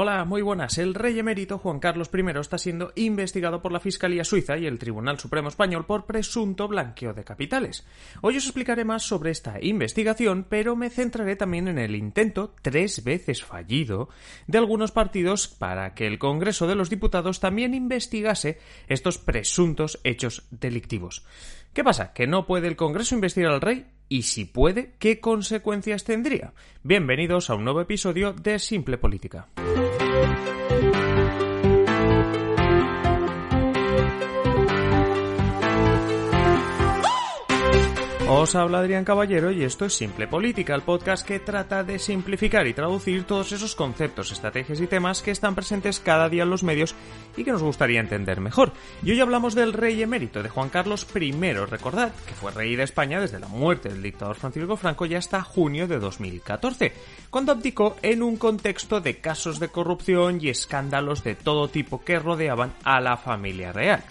Hola, muy buenas. El rey emérito Juan Carlos I está siendo investigado por la Fiscalía Suiza y el Tribunal Supremo Español por presunto blanqueo de capitales. Hoy os explicaré más sobre esta investigación, pero me centraré también en el intento, tres veces fallido, de algunos partidos para que el Congreso de los Diputados también investigase estos presuntos hechos delictivos. ¿Qué pasa? ¿Que no puede el Congreso investigar al rey? Y si puede, ¿qué consecuencias tendría? Bienvenidos a un nuevo episodio de Simple Política. thank you Os habla Adrián Caballero y esto es Simple Política, el podcast que trata de simplificar y traducir todos esos conceptos, estrategias y temas que están presentes cada día en los medios y que nos gustaría entender mejor. Y hoy hablamos del rey emérito de Juan Carlos I, recordad que fue rey de España desde la muerte del dictador Francisco Franco y hasta junio de 2014, cuando abdicó en un contexto de casos de corrupción y escándalos de todo tipo que rodeaban a la familia real.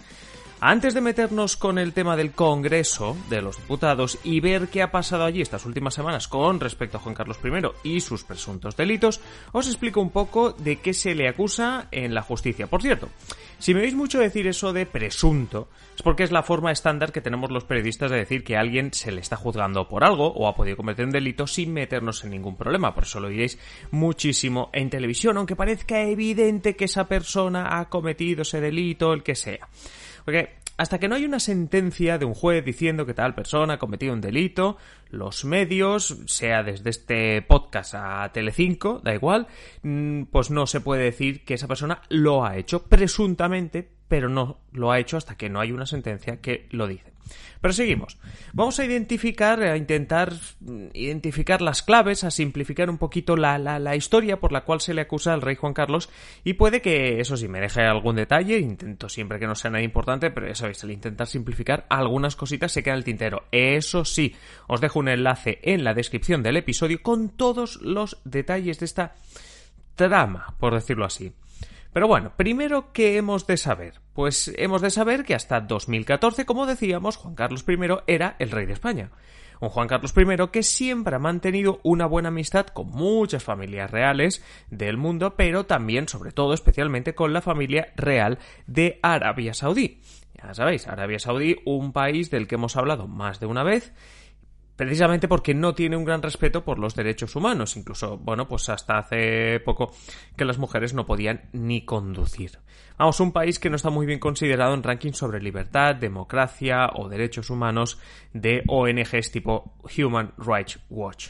Antes de meternos con el tema del Congreso de los Diputados y ver qué ha pasado allí estas últimas semanas con respecto a Juan Carlos I y sus presuntos delitos, os explico un poco de qué se le acusa en la justicia. Por cierto, si me veis mucho decir eso de presunto, es porque es la forma estándar que tenemos los periodistas de decir que alguien se le está juzgando por algo o ha podido cometer un delito sin meternos en ningún problema. Por eso lo diréis muchísimo en televisión, aunque parezca evidente que esa persona ha cometido ese delito, el que sea. Porque hasta que no hay una sentencia de un juez diciendo que tal persona ha cometido un delito, los medios, sea desde este podcast a Telecinco, da igual, mm, pues no se puede decir que esa persona lo ha hecho presuntamente, pero no lo ha hecho hasta que no hay una sentencia que lo dice. Pero seguimos. Vamos a identificar, a intentar identificar las claves, a simplificar un poquito la, la, historia por la cual se le acusa al rey Juan Carlos y puede que, eso sí, me deje algún detalle, intento siempre que no sea nada importante, pero ya sabéis, al intentar simplificar algunas cositas se queda en el tintero. Eso sí, os dejo un enlace en la descripción del episodio con todos los detalles de esta trama, por decirlo así. Pero bueno, primero, ¿qué hemos de saber? Pues hemos de saber que hasta 2014, como decíamos, Juan Carlos I era el rey de España. Un Juan Carlos I que siempre ha mantenido una buena amistad con muchas familias reales del mundo, pero también, sobre todo, especialmente con la familia real de Arabia Saudí. Ya sabéis, Arabia Saudí, un país del que hemos hablado más de una vez precisamente porque no tiene un gran respeto por los derechos humanos. Incluso, bueno, pues hasta hace poco que las mujeres no podían ni conducir. Vamos, un país que no está muy bien considerado en rankings sobre libertad, democracia o derechos humanos de ONGs tipo Human Rights Watch.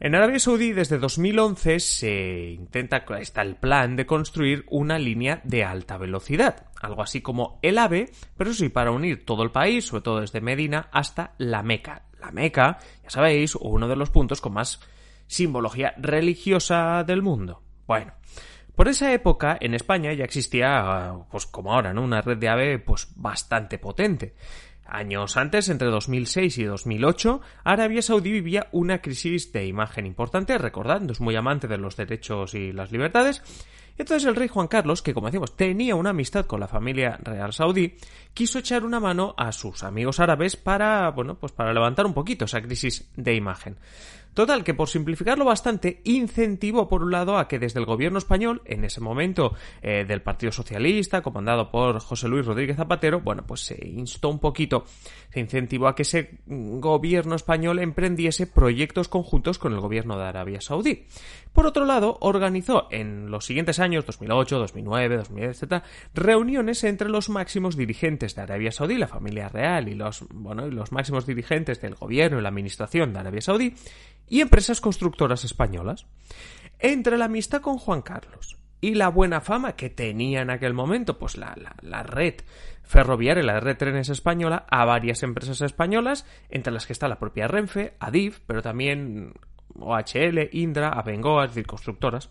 En Arabia Saudí desde 2011 se intenta, está el plan de construir una línea de alta velocidad, algo así como el AVE, pero sí para unir todo el país, sobre todo desde Medina hasta la Meca, la Meca, ya sabéis, uno de los puntos con más simbología religiosa del mundo. Bueno, por esa época en España ya existía, pues como ahora, ¿no? Una red de AVE pues bastante potente. Años antes, entre 2006 y 2008, Arabia Saudí vivía una crisis de imagen importante, recordando, es muy amante de los derechos y las libertades, entonces el rey Juan Carlos, que como decimos tenía una amistad con la familia real saudí, quiso echar una mano a sus amigos árabes para, bueno, pues para levantar un poquito esa crisis de imagen. Total, que por simplificarlo bastante, incentivó por un lado a que desde el gobierno español, en ese momento eh, del Partido Socialista, comandado por José Luis Rodríguez Zapatero, bueno, pues se instó un poquito, se incentivó a que ese gobierno español emprendiese proyectos conjuntos con el gobierno de Arabia Saudí. Por otro lado, organizó en los siguientes años, 2008, 2009, 2010, etc., reuniones entre los máximos dirigentes de Arabia Saudí, la familia real y los, bueno, y los máximos dirigentes del gobierno y la administración de Arabia Saudí, y empresas constructoras españolas. Entre la amistad con Juan Carlos y la buena fama que tenía en aquel momento, pues la, la, red ferroviaria, la red trenes española, a varias empresas españolas, entre las que está la propia Renfe, Adif, pero también OHL, Indra, Abengoa, es decir, constructoras,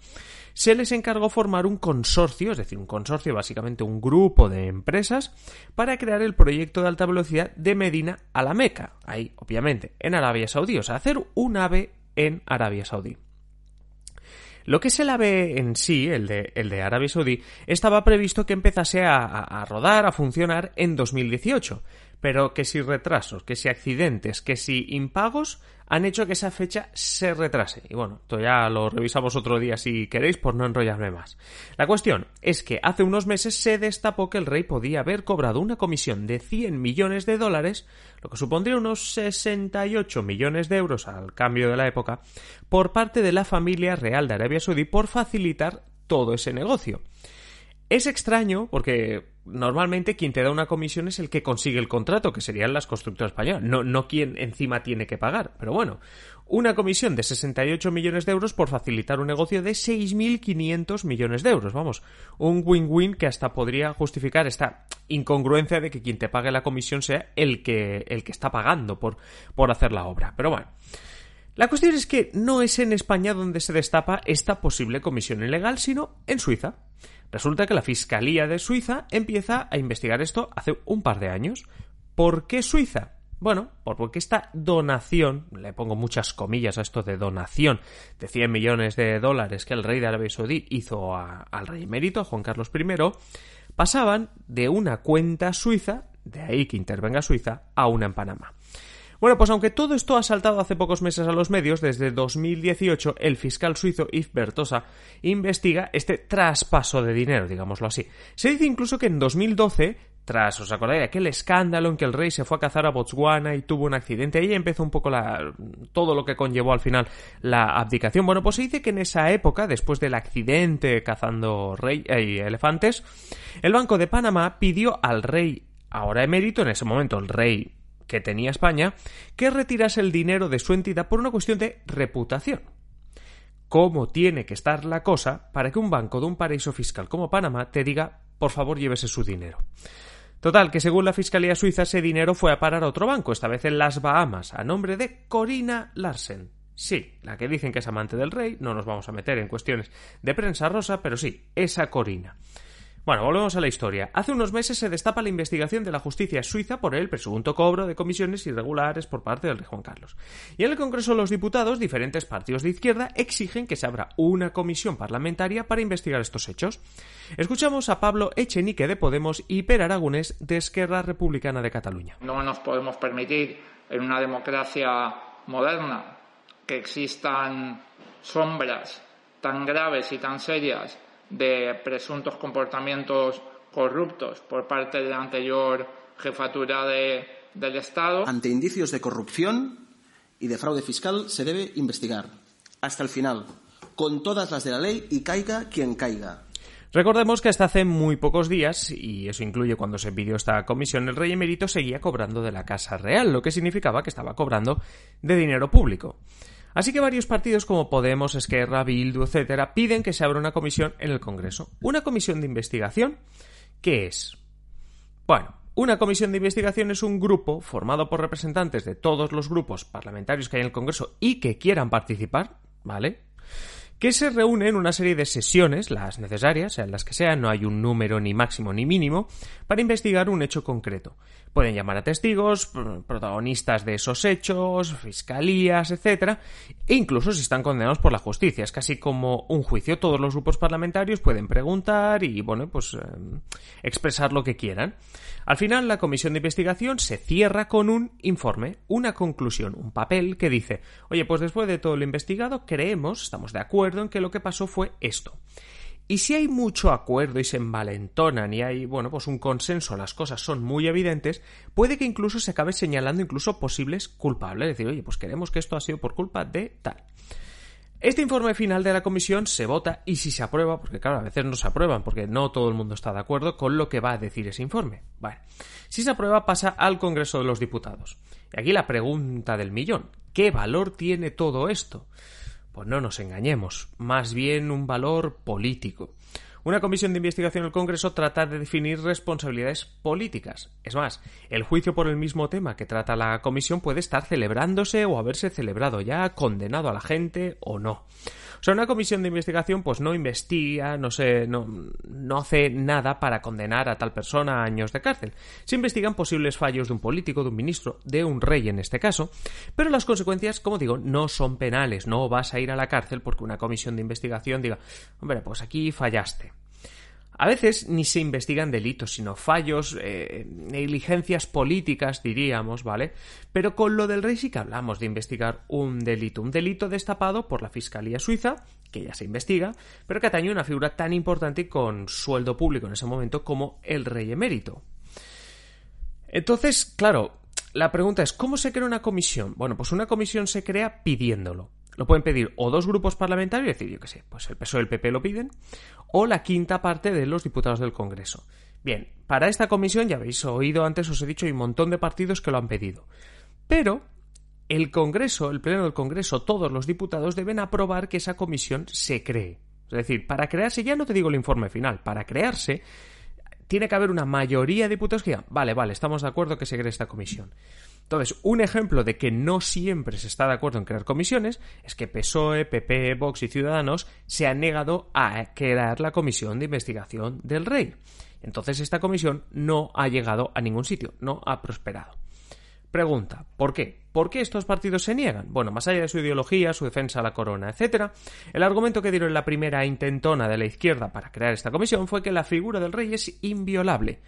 se les encargó formar un consorcio, es decir, un consorcio, básicamente un grupo de empresas, para crear el proyecto de alta velocidad de Medina a la Meca, ahí, obviamente, en Arabia Saudí, o sea, hacer un AVE en Arabia Saudí. Lo que es el AVE en sí, el de, el de Arabia Saudí, estaba previsto que empezase a, a rodar, a funcionar en 2018, pero que si retrasos, que si accidentes, que si impagos han hecho que esa fecha se retrase. Y bueno, esto ya lo revisamos otro día si queréis por no enrollarme más. La cuestión es que hace unos meses se destapó que el rey podía haber cobrado una comisión de 100 millones de dólares, lo que supondría unos 68 millones de euros al cambio de la época, por parte de la familia real de Arabia Saudí por facilitar todo ese negocio. Es extraño porque normalmente quien te da una comisión es el que consigue el contrato, que serían las constructoras españolas, no, no quien encima tiene que pagar. Pero bueno, una comisión de 68 millones de euros por facilitar un negocio de 6.500 millones de euros. Vamos, un win-win que hasta podría justificar esta incongruencia de que quien te pague la comisión sea el que, el que está pagando por, por hacer la obra. Pero bueno. La cuestión es que no es en España donde se destapa esta posible comisión ilegal, sino en Suiza. Resulta que la Fiscalía de Suiza empieza a investigar esto hace un par de años. ¿Por qué Suiza? Bueno, porque esta donación, le pongo muchas comillas a esto de donación de 100 millones de dólares que el rey de Arabia Saudí hizo al rey emérito, Juan Carlos I, pasaban de una cuenta suiza, de ahí que intervenga Suiza, a una en Panamá. Bueno, pues aunque todo esto ha saltado hace pocos meses a los medios, desde 2018 el fiscal suizo Yves Bertosa investiga este traspaso de dinero, digámoslo así. Se dice incluso que en 2012 tras, ¿os acordáis de aquel escándalo en que el rey se fue a cazar a Botswana y tuvo un accidente? Ahí empezó un poco la, todo lo que conllevó al final la abdicación. Bueno, pues se dice que en esa época, después del accidente cazando rey, eh, elefantes, el Banco de Panamá pidió al rey, ahora emérito, en ese momento el rey que tenía España que retirase el dinero de su entidad por una cuestión de reputación. ¿Cómo tiene que estar la cosa para que un banco de un paraíso fiscal como Panamá te diga, por favor, llévese su dinero? Total, que según la Fiscalía Suiza ese dinero fue a parar a otro banco, esta vez en las Bahamas, a nombre de Corina Larsen. Sí, la que dicen que es amante del rey, no nos vamos a meter en cuestiones de prensa rosa, pero sí, esa Corina. Bueno, volvemos a la historia. Hace unos meses se destapa la investigación de la justicia suiza por el presunto cobro de comisiones irregulares por parte del rey Juan Carlos. Y en el Congreso de los Diputados, diferentes partidos de izquierda exigen que se abra una comisión parlamentaria para investigar estos hechos. Escuchamos a Pablo Echenique de Podemos y Per Aragonés de Esquerra Republicana de Cataluña. No nos podemos permitir en una democracia moderna que existan sombras tan graves y tan serias de presuntos comportamientos corruptos por parte de la anterior jefatura de, del Estado. Ante indicios de corrupción y de fraude fiscal se debe investigar hasta el final, con todas las de la ley y caiga quien caiga. Recordemos que hasta hace muy pocos días, y eso incluye cuando se pidió esta comisión, el rey emérito seguía cobrando de la Casa Real, lo que significaba que estaba cobrando de dinero público. Así que varios partidos como Podemos, Esquerra, Bildu, etcétera, piden que se abra una comisión en el Congreso. ¿Una comisión de investigación? ¿Qué es? Bueno, una comisión de investigación es un grupo formado por representantes de todos los grupos parlamentarios que hay en el Congreso y que quieran participar, ¿vale? que se reúne en una serie de sesiones, las necesarias, sean las que sean, no hay un número ni máximo ni mínimo, para investigar un hecho concreto. Pueden llamar a testigos, protagonistas de esos hechos, fiscalías, etc. E incluso si están condenados por la justicia. Es casi como un juicio. Todos los grupos parlamentarios pueden preguntar y, bueno, pues em, expresar lo que quieran. Al final, la comisión de investigación se cierra con un informe, una conclusión, un papel que dice, oye, pues después de todo lo investigado, creemos, estamos de acuerdo en que lo que pasó fue esto. Y si hay mucho acuerdo y se envalentonan y hay, bueno, pues un consenso, las cosas son muy evidentes, puede que incluso se acabe señalando incluso posibles culpables. Es decir, oye, pues queremos que esto ha sido por culpa de tal. Este informe final de la comisión se vota y si se aprueba, porque claro, a veces no se aprueban porque no todo el mundo está de acuerdo con lo que va a decir ese informe. Bueno, si se aprueba pasa al Congreso de los Diputados. Y aquí la pregunta del millón. ¿Qué valor tiene todo esto? Pues no nos engañemos, más bien un valor político. Una comisión de investigación del Congreso trata de definir responsabilidades políticas. Es más, el juicio por el mismo tema que trata la comisión puede estar celebrándose o haberse celebrado ya, condenado a la gente o no. O sea, una comisión de investigación pues no investiga, no sé, no, no hace nada para condenar a tal persona a años de cárcel. Se investigan posibles fallos de un político, de un ministro, de un rey en este caso, pero las consecuencias, como digo, no son penales, no vas a ir a la cárcel porque una comisión de investigación diga, hombre, pues aquí fallaste. A veces ni se investigan delitos, sino fallos, eh, negligencias políticas, diríamos, ¿vale? Pero con lo del rey sí que hablamos de investigar un delito, un delito destapado por la Fiscalía Suiza, que ya se investiga, pero que atañe a una figura tan importante con sueldo público en ese momento como el rey emérito. Entonces, claro, la pregunta es, ¿cómo se crea una comisión? Bueno, pues una comisión se crea pidiéndolo. Lo pueden pedir o dos grupos parlamentarios, es decir, yo qué sé, pues el PSOE y el PP lo piden, o la quinta parte de los diputados del Congreso. Bien, para esta comisión, ya habéis oído antes, os he dicho, hay un montón de partidos que lo han pedido. Pero el Congreso, el Pleno del Congreso, todos los diputados deben aprobar que esa comisión se cree. Es decir, para crearse, ya no te digo el informe final, para crearse tiene que haber una mayoría de diputados que digan, vale, vale, estamos de acuerdo que se cree esta comisión. Entonces, un ejemplo de que no siempre se está de acuerdo en crear comisiones es que PSOE, PP, Vox y Ciudadanos se han negado a crear la comisión de investigación del rey. Entonces, esta comisión no ha llegado a ningún sitio, no ha prosperado. Pregunta, ¿por qué? ¿Por qué estos partidos se niegan? Bueno, más allá de su ideología, su defensa a la corona, etc., el argumento que dieron la primera intentona de la izquierda para crear esta comisión fue que la figura del rey es inviolable.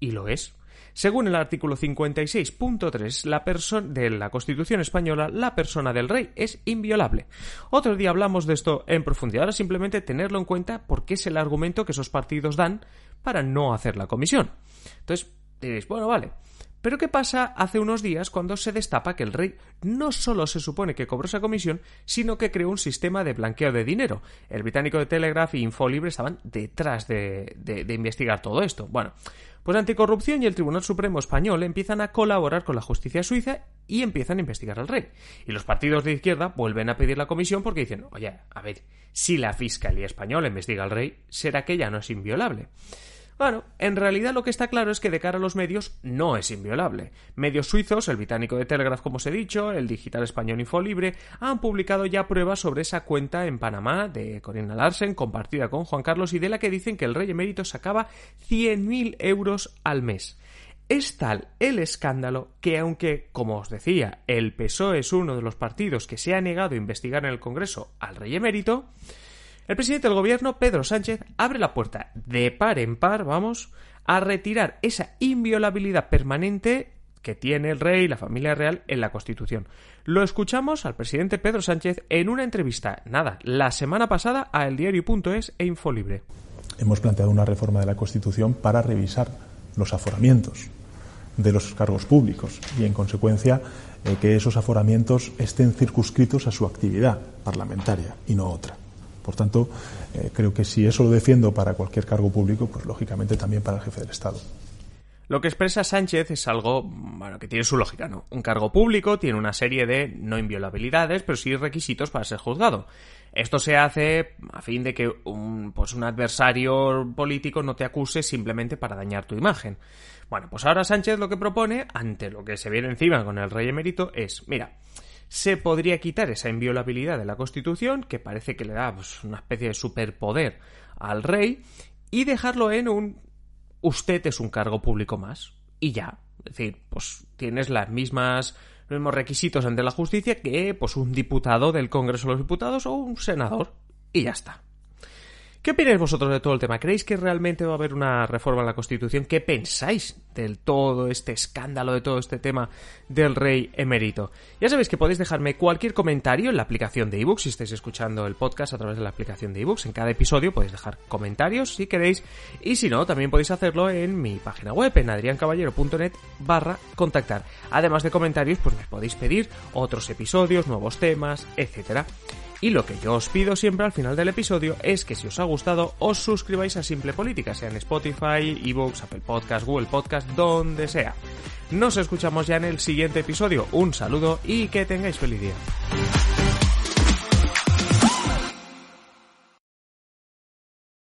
Y lo es. Según el artículo 56.3 la de la Constitución española, la persona del rey es inviolable. Otro día hablamos de esto en profundidad, ahora simplemente tenerlo en cuenta porque es el argumento que esos partidos dan para no hacer la comisión. Entonces, diréis, bueno, vale, pero ¿qué pasa hace unos días cuando se destapa que el rey no solo se supone que cobró esa comisión, sino que creó un sistema de blanqueo de dinero? El británico de Telegraph y Infolibre estaban detrás de, de investigar todo esto. Bueno, pues Anticorrupción y el Tribunal Supremo Español empiezan a colaborar con la justicia suiza y empiezan a investigar al rey. Y los partidos de izquierda vuelven a pedir la comisión porque dicen, oye, a ver, si la Fiscalía Española investiga al rey, será que ya no es inviolable. Bueno, en realidad lo que está claro es que de cara a los medios no es inviolable. Medios suizos, el británico de Telegraph como os he dicho, el digital español Infolibre, han publicado ya pruebas sobre esa cuenta en Panamá de Corina Larsen compartida con Juan Carlos y de la que dicen que el rey emérito sacaba 100.000 euros al mes. Es tal el escándalo que aunque, como os decía, el PSOE es uno de los partidos que se ha negado a investigar en el Congreso al rey emérito, el presidente del gobierno, Pedro Sánchez, abre la puerta de par en par, vamos, a retirar esa inviolabilidad permanente que tiene el rey y la familia real en la Constitución. Lo escuchamos al presidente Pedro Sánchez en una entrevista, nada, la semana pasada a eldiario.es e Infolibre. Hemos planteado una reforma de la Constitución para revisar los aforamientos de los cargos públicos y, en consecuencia, eh, que esos aforamientos estén circunscritos a su actividad parlamentaria y no otra. Por tanto, eh, creo que si eso lo defiendo para cualquier cargo público, pues lógicamente también para el jefe del Estado. Lo que expresa Sánchez es algo, bueno, que tiene su lógica, ¿no? Un cargo público tiene una serie de no inviolabilidades, pero sí requisitos para ser juzgado. Esto se hace a fin de que un, pues un adversario político no te acuse simplemente para dañar tu imagen. Bueno, pues ahora Sánchez lo que propone, ante lo que se viene encima con el rey emérito, es, mira, se podría quitar esa inviolabilidad de la Constitución, que parece que le da pues, una especie de superpoder al rey, y dejarlo en un usted es un cargo público más. Y ya. Es decir, pues tienes las mismas los mismos requisitos ante la justicia que pues un diputado del Congreso de los Diputados o un senador. Y ya está. ¿Qué opináis vosotros de todo el tema? ¿Creéis que realmente va a haber una reforma en la Constitución? ¿Qué pensáis del todo este escándalo, de todo este tema del rey emérito? Ya sabéis que podéis dejarme cualquier comentario en la aplicación de ebooks si estáis escuchando el podcast a través de la aplicación de ebooks. En cada episodio podéis dejar comentarios si queréis y si no, también podéis hacerlo en mi página web en adriancaballero.net barra contactar. Además de comentarios, pues me podéis pedir otros episodios, nuevos temas, etcétera. Y lo que yo os pido siempre al final del episodio es que si os ha gustado os suscribáis a Simple Política, sea en Spotify, eBooks, Apple Podcast, Google Podcast, donde sea. Nos escuchamos ya en el siguiente episodio. Un saludo y que tengáis feliz día.